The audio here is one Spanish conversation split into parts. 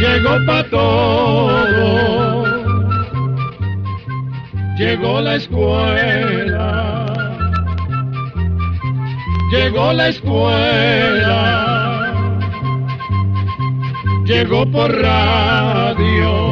Llegó pa' todo, llegó la escuela, llegó la escuela, llegó por radio.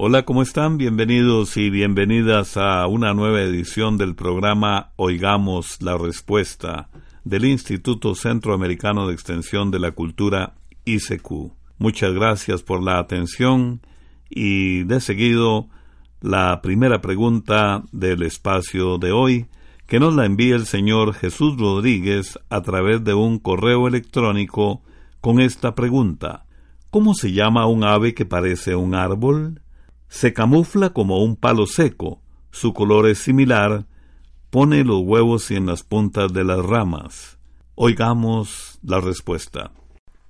Hola, ¿cómo están? Bienvenidos y bienvenidas a una nueva edición del programa Oigamos la Respuesta del Instituto Centroamericano de Extensión de la Cultura ICQ. Muchas gracias por la atención y de seguido la primera pregunta del espacio de hoy que nos la envía el señor Jesús Rodríguez a través de un correo electrónico con esta pregunta. ¿Cómo se llama un ave que parece un árbol? Se camufla como un palo seco, su color es similar, pone los huevos en las puntas de las ramas. Oigamos la respuesta.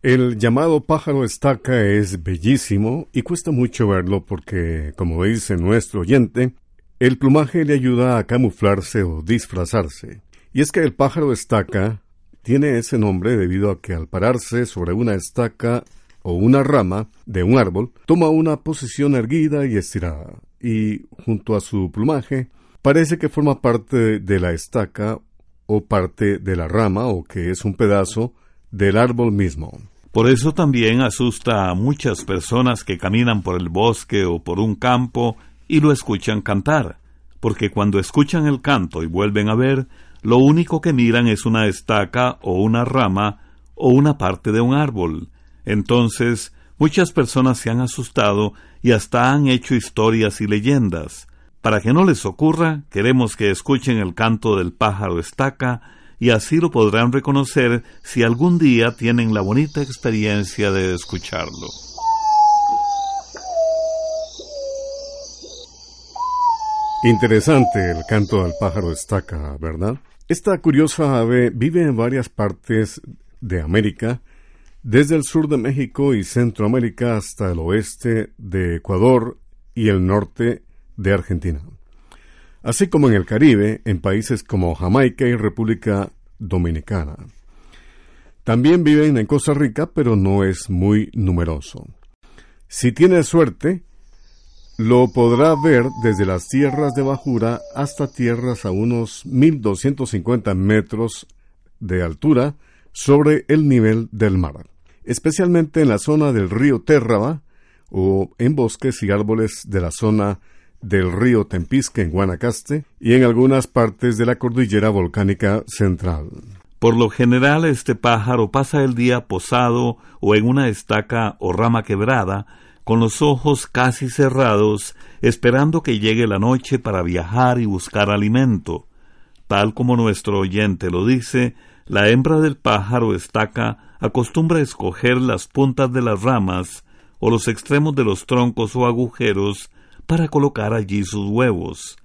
El llamado pájaro estaca es bellísimo y cuesta mucho verlo porque, como dice nuestro oyente, el plumaje le ayuda a camuflarse o disfrazarse. Y es que el pájaro estaca tiene ese nombre debido a que al pararse sobre una estaca o una rama de un árbol, toma una posición erguida y estirada, y junto a su plumaje parece que forma parte de la estaca o parte de la rama o que es un pedazo del árbol mismo. Por eso también asusta a muchas personas que caminan por el bosque o por un campo y lo escuchan cantar, porque cuando escuchan el canto y vuelven a ver, lo único que miran es una estaca o una rama o una parte de un árbol, entonces, muchas personas se han asustado y hasta han hecho historias y leyendas. Para que no les ocurra, queremos que escuchen el canto del pájaro estaca y así lo podrán reconocer si algún día tienen la bonita experiencia de escucharlo. Interesante el canto del pájaro estaca, ¿verdad? Esta curiosa ave vive en varias partes de América desde el sur de México y Centroamérica hasta el oeste de Ecuador y el norte de Argentina, así como en el Caribe, en países como Jamaica y República Dominicana. También viven en Costa Rica, pero no es muy numeroso. Si tiene suerte, lo podrá ver desde las tierras de bajura hasta tierras a unos 1250 metros de altura, sobre el nivel del mar, especialmente en la zona del río Térraba o en bosques y árboles de la zona del río Tempisque en Guanacaste y en algunas partes de la cordillera volcánica central. Por lo general este pájaro pasa el día posado o en una estaca o rama quebrada, con los ojos casi cerrados, esperando que llegue la noche para viajar y buscar alimento. Tal como nuestro oyente lo dice, la hembra del pájaro estaca acostumbra escoger las puntas de las ramas o los extremos de los troncos o agujeros para colocar allí sus huevos.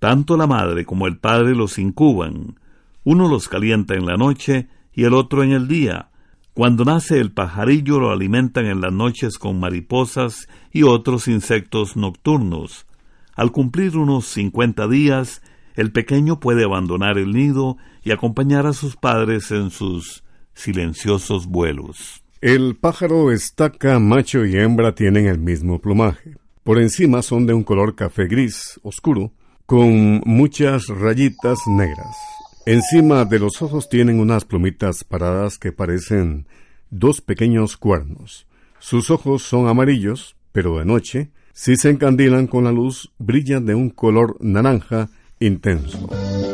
Tanto la madre como el padre los incuban. Uno los calienta en la noche y el otro en el día. Cuando nace el pajarillo lo alimentan en las noches con mariposas y otros insectos nocturnos. Al cumplir unos cincuenta días, el pequeño puede abandonar el nido y acompañar a sus padres en sus silenciosos vuelos. El pájaro estaca macho y hembra tienen el mismo plumaje. Por encima son de un color café gris oscuro, con muchas rayitas negras. Encima de los ojos tienen unas plumitas paradas que parecen dos pequeños cuernos. Sus ojos son amarillos, pero de noche, si se encandilan con la luz, brillan de un color naranja intenso.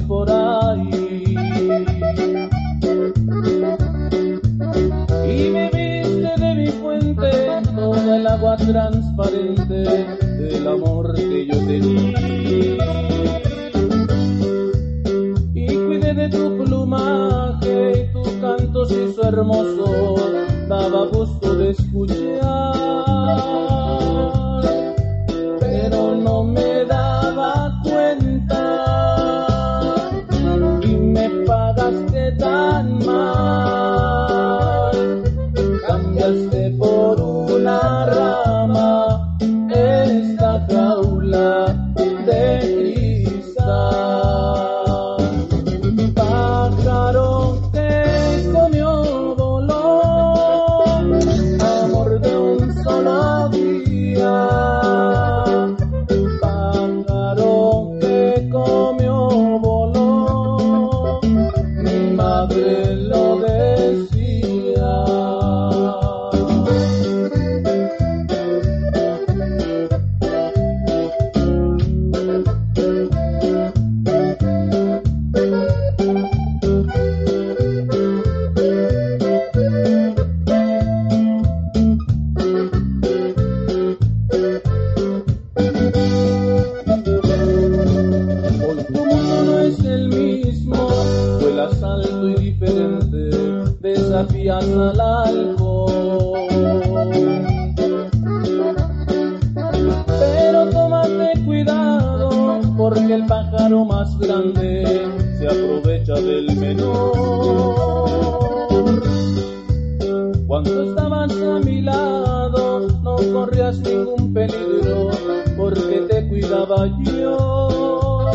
por ahí. pájaro más grande se aprovecha del menor. Cuando estabas a mi lado no corrías ningún peligro porque te cuidaba yo.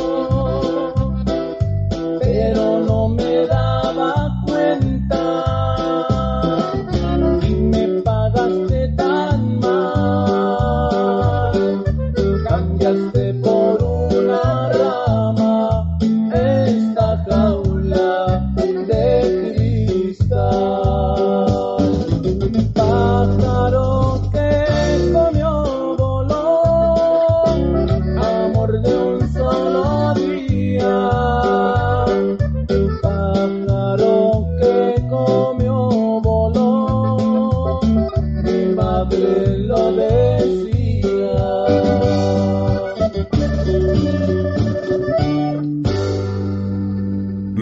Pero no me da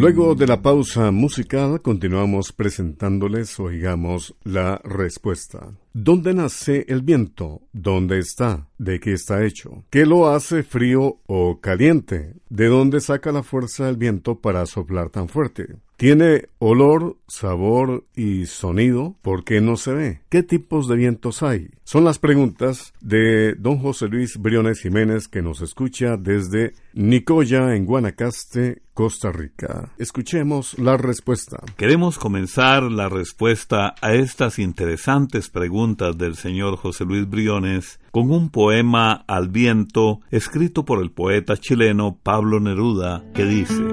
Luego de la pausa musical, continuamos presentándoles, oigamos, la respuesta. ¿Dónde nace el viento? ¿Dónde está? ¿De qué está hecho? ¿Qué lo hace frío o caliente? ¿De dónde saca la fuerza el viento para soplar tan fuerte? Tiene olor, sabor y sonido. ¿Por qué no se ve? ¿Qué tipos de vientos hay? Son las preguntas de don José Luis Briones Jiménez que nos escucha desde Nicoya en Guanacaste, Costa Rica. Escuchemos la respuesta. Queremos comenzar la respuesta a estas interesantes preguntas del señor José Luis Briones con un poema al viento escrito por el poeta chileno Pablo Neruda que dice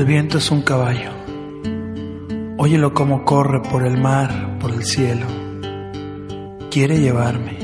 el viento es un caballo. Óyelo como corre por el mar, por el cielo. Quiere llevarme.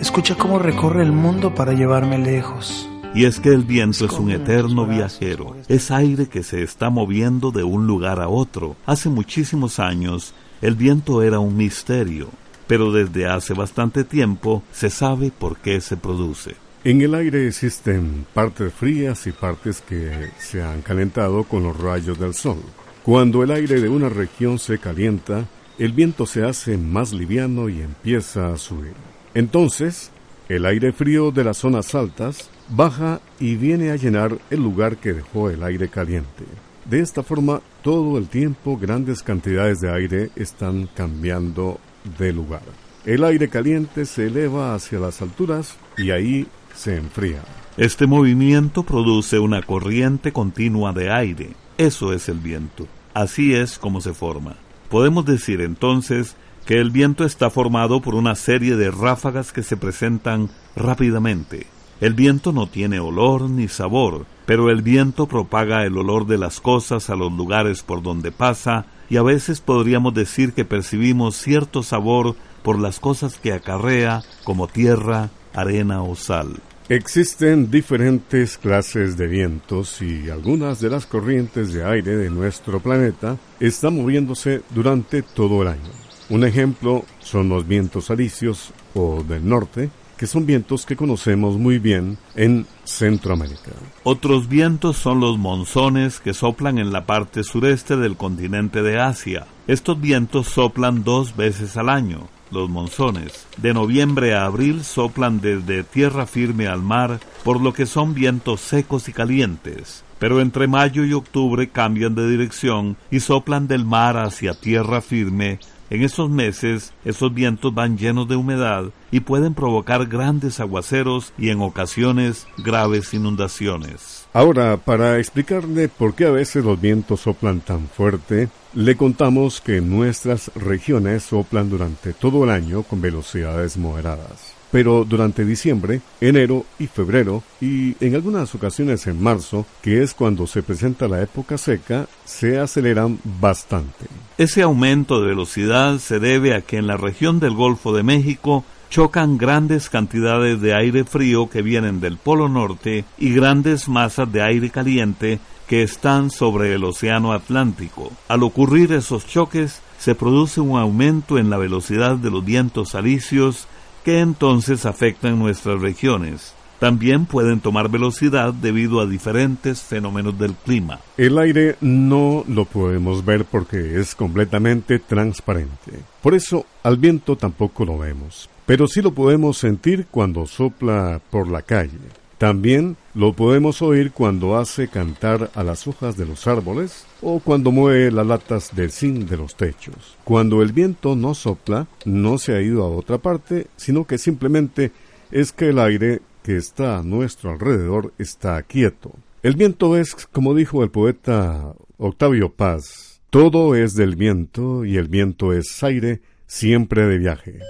Escucha cómo recorre el mundo para llevarme lejos. Y es que el viento es un eterno viajero. Es aire que se está moviendo de un lugar a otro. Hace muchísimos años, el viento era un misterio, pero desde hace bastante tiempo se sabe por qué se produce. En el aire existen partes frías y partes que se han calentado con los rayos del sol. Cuando el aire de una región se calienta, el viento se hace más liviano y empieza a subir. Entonces, el aire frío de las zonas altas baja y viene a llenar el lugar que dejó el aire caliente. De esta forma, todo el tiempo grandes cantidades de aire están cambiando de lugar. El aire caliente se eleva hacia las alturas y ahí se enfría. Este movimiento produce una corriente continua de aire. Eso es el viento. Así es como se forma. Podemos decir entonces que el viento está formado por una serie de ráfagas que se presentan rápidamente. El viento no tiene olor ni sabor, pero el viento propaga el olor de las cosas a los lugares por donde pasa y a veces podríamos decir que percibimos cierto sabor por las cosas que acarrea como tierra, arena o sal. Existen diferentes clases de vientos y algunas de las corrientes de aire de nuestro planeta están moviéndose durante todo el año. Un ejemplo son los vientos alisios o del norte, que son vientos que conocemos muy bien en Centroamérica. Otros vientos son los monzones que soplan en la parte sureste del continente de Asia. Estos vientos soplan dos veces al año, los monzones. De noviembre a abril soplan desde tierra firme al mar, por lo que son vientos secos y calientes. Pero entre mayo y octubre cambian de dirección y soplan del mar hacia tierra firme. En estos meses, esos vientos van llenos de humedad y pueden provocar grandes aguaceros y en ocasiones graves inundaciones. Ahora, para explicarle por qué a veces los vientos soplan tan fuerte, le contamos que nuestras regiones soplan durante todo el año con velocidades moderadas. Pero durante diciembre, enero y febrero, y en algunas ocasiones en marzo, que es cuando se presenta la época seca, se aceleran bastante. Ese aumento de velocidad se debe a que en la región del Golfo de México chocan grandes cantidades de aire frío que vienen del Polo Norte y grandes masas de aire caliente que están sobre el Océano Atlántico. Al ocurrir esos choques, se produce un aumento en la velocidad de los vientos alisios que entonces afectan nuestras regiones. También pueden tomar velocidad debido a diferentes fenómenos del clima. El aire no lo podemos ver porque es completamente transparente. Por eso al viento tampoco lo vemos pero sí lo podemos sentir cuando sopla por la calle. También lo podemos oír cuando hace cantar a las hojas de los árboles o cuando mueve las latas del zinc de los techos. Cuando el viento no sopla, no se ha ido a otra parte, sino que simplemente es que el aire que está a nuestro alrededor está quieto. El viento es, como dijo el poeta Octavio Paz, todo es del viento y el viento es aire siempre de viaje.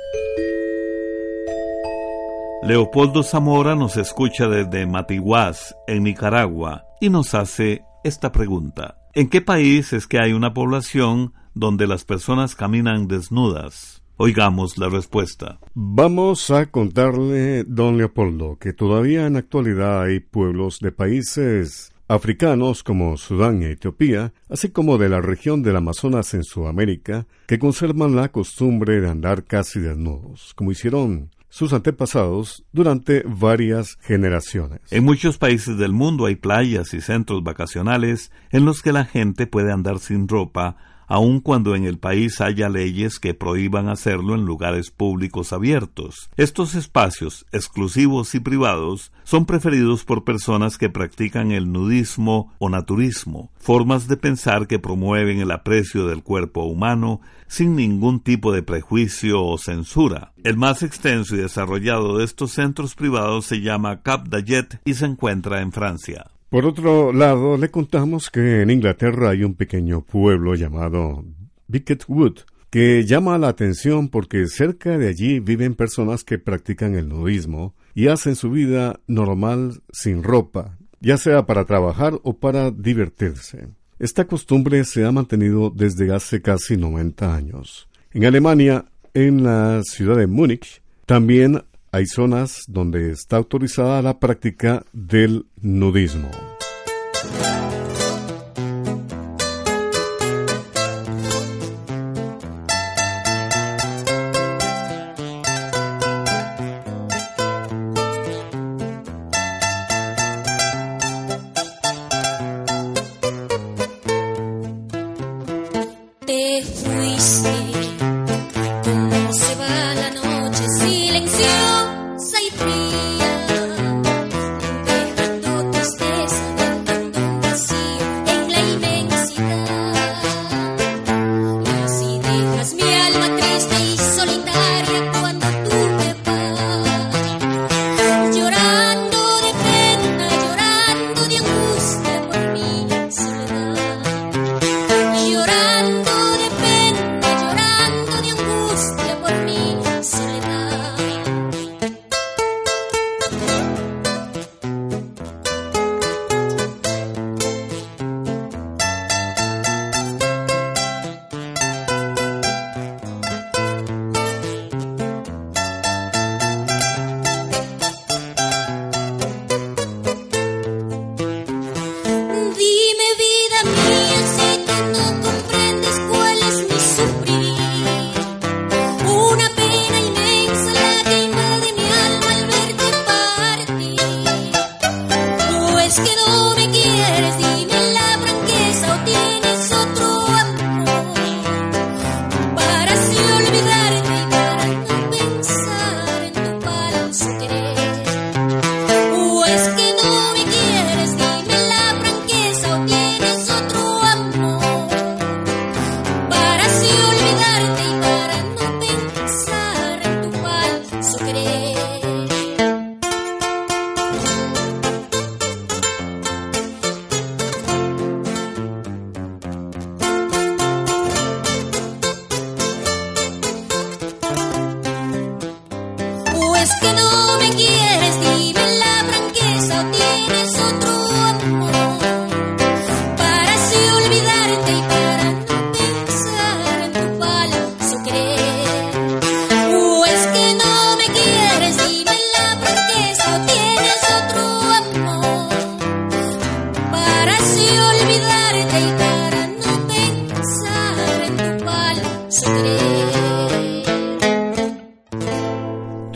Leopoldo Zamora nos escucha desde Matiguás, en Nicaragua, y nos hace esta pregunta. ¿En qué país es que hay una población donde las personas caminan desnudas? Oigamos la respuesta. Vamos a contarle, don Leopoldo, que todavía en actualidad hay pueblos de países africanos como Sudán y Etiopía, así como de la región del Amazonas en Sudamérica, que conservan la costumbre de andar casi desnudos, como hicieron sus antepasados durante varias generaciones. En muchos países del mundo hay playas y centros vacacionales en los que la gente puede andar sin ropa aun cuando en el país haya leyes que prohíban hacerlo en lugares públicos abiertos. Estos espacios, exclusivos y privados, son preferidos por personas que practican el nudismo o naturismo, formas de pensar que promueven el aprecio del cuerpo humano sin ningún tipo de prejuicio o censura. El más extenso y desarrollado de estos centros privados se llama Cap d'Aglet y se encuentra en Francia. Por otro lado, le contamos que en Inglaterra hay un pequeño pueblo llamado Bicket Wood, que llama la atención porque cerca de allí viven personas que practican el nudismo y hacen su vida normal sin ropa, ya sea para trabajar o para divertirse. Esta costumbre se ha mantenido desde hace casi 90 años. En Alemania, en la ciudad de Múnich, también hay zonas donde está autorizada la práctica del nudismo.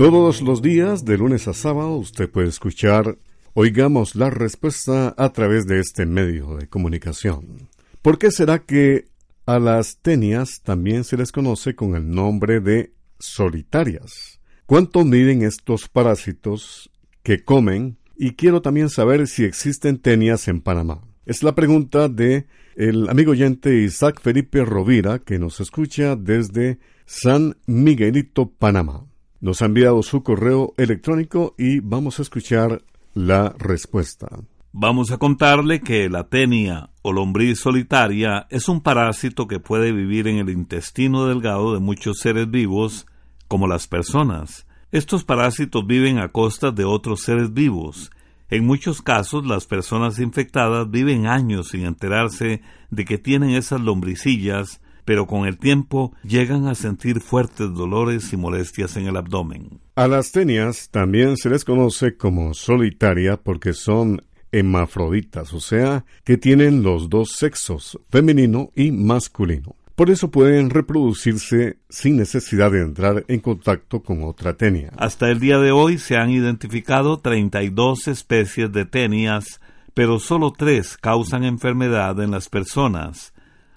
Todos los días, de lunes a sábado, usted puede escuchar Oigamos la respuesta a través de este medio de comunicación. ¿Por qué será que a las tenias también se les conoce con el nombre de solitarias? ¿Cuánto miden estos parásitos que comen? Y quiero también saber si existen tenias en Panamá. Es la pregunta de el amigo oyente Isaac Felipe Rovira, que nos escucha desde San Miguelito, Panamá. Nos ha enviado su correo electrónico y vamos a escuchar la respuesta. Vamos a contarle que la tenia o lombriz solitaria es un parásito que puede vivir en el intestino delgado de muchos seres vivos, como las personas. Estos parásitos viven a costa de otros seres vivos. En muchos casos las personas infectadas viven años sin enterarse de que tienen esas lombricillas pero con el tiempo llegan a sentir fuertes dolores y molestias en el abdomen. A las tenias también se les conoce como solitaria porque son hemafroditas, o sea, que tienen los dos sexos, femenino y masculino. Por eso pueden reproducirse sin necesidad de entrar en contacto con otra tenia. Hasta el día de hoy se han identificado 32 especies de tenias, pero solo tres causan enfermedad en las personas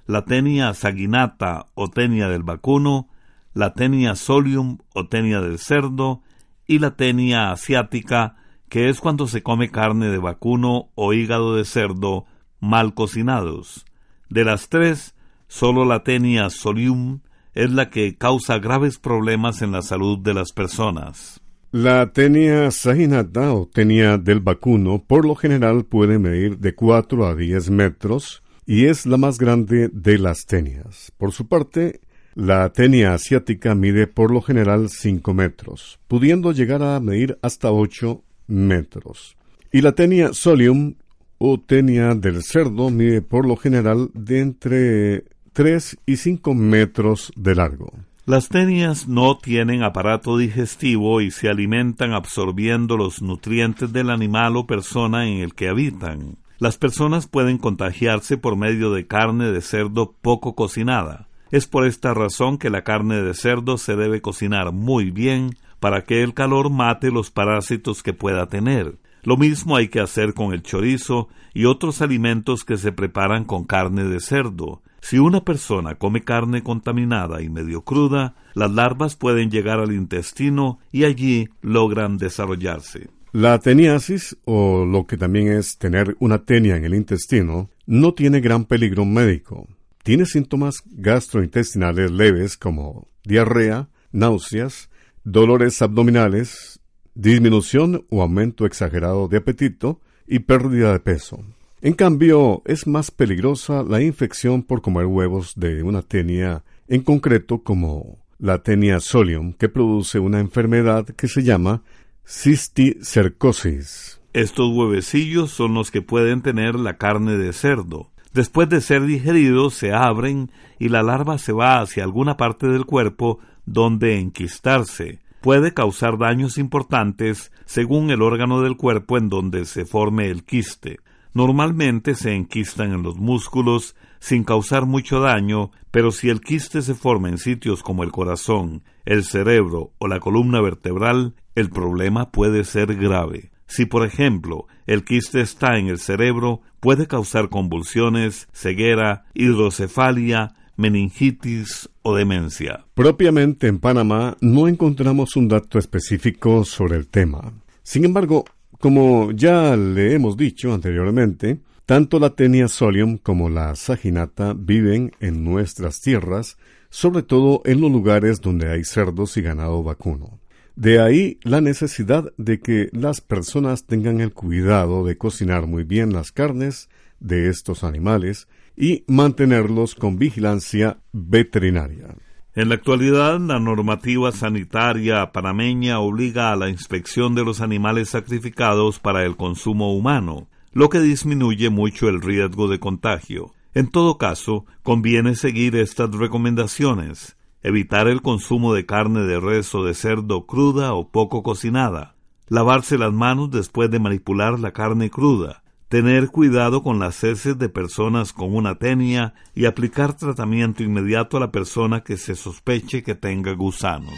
la tenia saginata o tenia del vacuno, la tenia solium o tenia del cerdo y la tenia asiática, que es cuando se come carne de vacuno o hígado de cerdo mal cocinados. De las tres, solo la tenia solium es la que causa graves problemas en la salud de las personas. La tenia saginata o tenia del vacuno por lo general puede medir de 4 a 10 metros y es la más grande de las tenias. Por su parte, la tenia asiática mide por lo general 5 metros, pudiendo llegar a medir hasta 8 metros. Y la tenia solium o tenia del cerdo mide por lo general de entre 3 y 5 metros de largo. Las tenias no tienen aparato digestivo y se alimentan absorbiendo los nutrientes del animal o persona en el que habitan. Las personas pueden contagiarse por medio de carne de cerdo poco cocinada. Es por esta razón que la carne de cerdo se debe cocinar muy bien para que el calor mate los parásitos que pueda tener. Lo mismo hay que hacer con el chorizo y otros alimentos que se preparan con carne de cerdo. Si una persona come carne contaminada y medio cruda, las larvas pueden llegar al intestino y allí logran desarrollarse. La teniasis, o lo que también es tener una tenia en el intestino, no tiene gran peligro médico. Tiene síntomas gastrointestinales leves como diarrea, náuseas, dolores abdominales, disminución o aumento exagerado de apetito y pérdida de peso. En cambio, es más peligrosa la infección por comer huevos de una tenia, en concreto como la tenia solium, que produce una enfermedad que se llama cisticercosis. Estos huevecillos son los que pueden tener la carne de cerdo. Después de ser digeridos, se abren y la larva se va hacia alguna parte del cuerpo donde enquistarse. Puede causar daños importantes según el órgano del cuerpo en donde se forme el quiste. Normalmente se enquistan en los músculos sin causar mucho daño, pero si el quiste se forma en sitios como el corazón, el cerebro o la columna vertebral, el problema puede ser grave. Si, por ejemplo, el quiste está en el cerebro, puede causar convulsiones, ceguera, hidrocefalia, meningitis o demencia. Propiamente en Panamá no encontramos un dato específico sobre el tema. Sin embargo, como ya le hemos dicho anteriormente, tanto la tenia solium como la saginata viven en nuestras tierras, sobre todo en los lugares donde hay cerdos y ganado vacuno. De ahí la necesidad de que las personas tengan el cuidado de cocinar muy bien las carnes de estos animales y mantenerlos con vigilancia veterinaria. En la actualidad, la normativa sanitaria panameña obliga a la inspección de los animales sacrificados para el consumo humano, lo que disminuye mucho el riesgo de contagio. En todo caso, conviene seguir estas recomendaciones. Evitar el consumo de carne de res o de cerdo cruda o poco cocinada. Lavarse las manos después de manipular la carne cruda tener cuidado con las heces de personas con una tenia y aplicar tratamiento inmediato a la persona que se sospeche que tenga gusanos.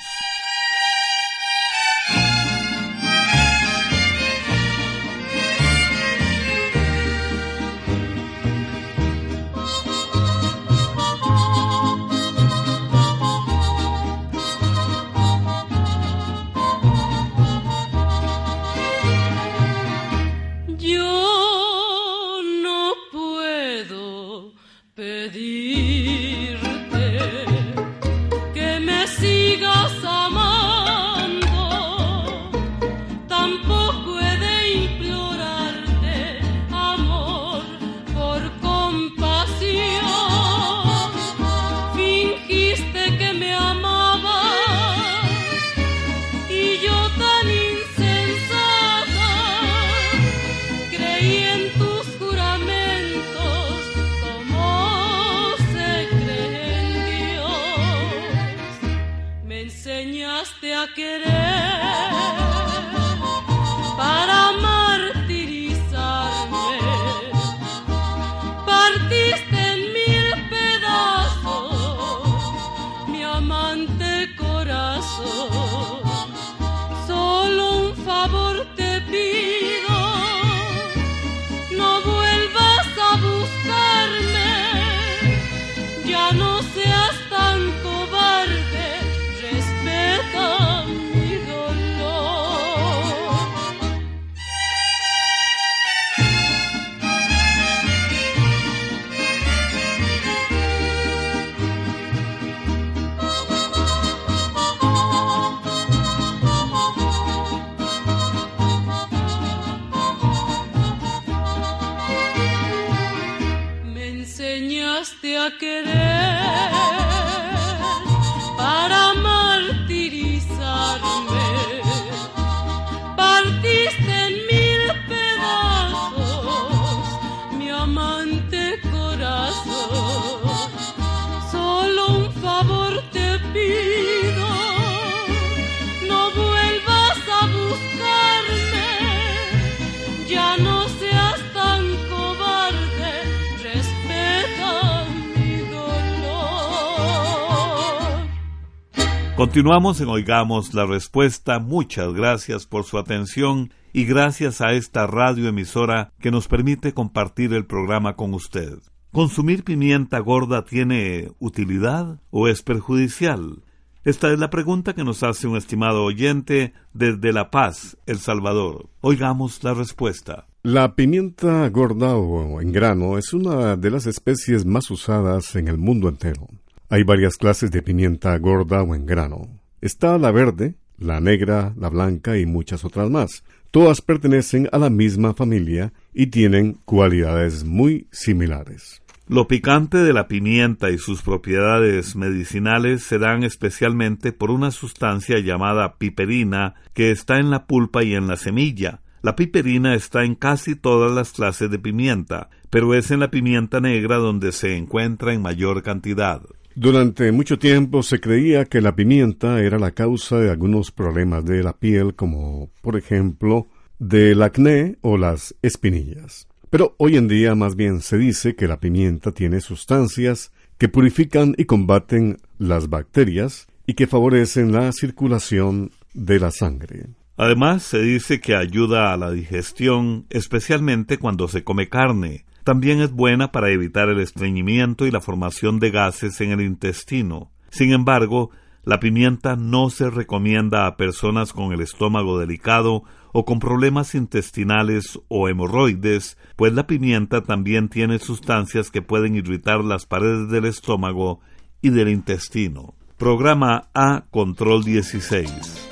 Continuamos en Oigamos la Respuesta. Muchas gracias por su atención y gracias a esta radioemisora que nos permite compartir el programa con usted. ¿Consumir pimienta gorda tiene utilidad o es perjudicial? Esta es la pregunta que nos hace un estimado oyente desde La Paz, El Salvador. Oigamos la respuesta. La pimienta gorda o en grano es una de las especies más usadas en el mundo entero. Hay varias clases de pimienta gorda o en grano. Está la verde, la negra, la blanca y muchas otras más. Todas pertenecen a la misma familia y tienen cualidades muy similares. Lo picante de la pimienta y sus propiedades medicinales se dan especialmente por una sustancia llamada piperina que está en la pulpa y en la semilla. La piperina está en casi todas las clases de pimienta, pero es en la pimienta negra donde se encuentra en mayor cantidad. Durante mucho tiempo se creía que la pimienta era la causa de algunos problemas de la piel, como por ejemplo del acné o las espinillas. Pero hoy en día más bien se dice que la pimienta tiene sustancias que purifican y combaten las bacterias y que favorecen la circulación de la sangre. Además, se dice que ayuda a la digestión, especialmente cuando se come carne, también es buena para evitar el estreñimiento y la formación de gases en el intestino. Sin embargo, la pimienta no se recomienda a personas con el estómago delicado o con problemas intestinales o hemorroides, pues la pimienta también tiene sustancias que pueden irritar las paredes del estómago y del intestino. Programa A Control 16.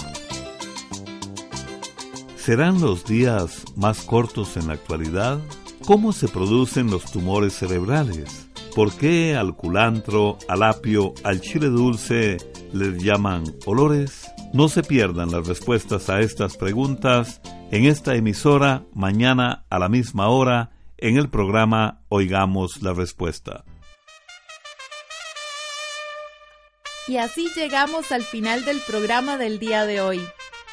¿Serán los días más cortos en la actualidad? ¿Cómo se producen los tumores cerebrales? ¿Por qué al culantro, al apio, al chile dulce les llaman olores? No se pierdan las respuestas a estas preguntas en esta emisora mañana a la misma hora en el programa Oigamos la Respuesta. Y así llegamos al final del programa del día de hoy.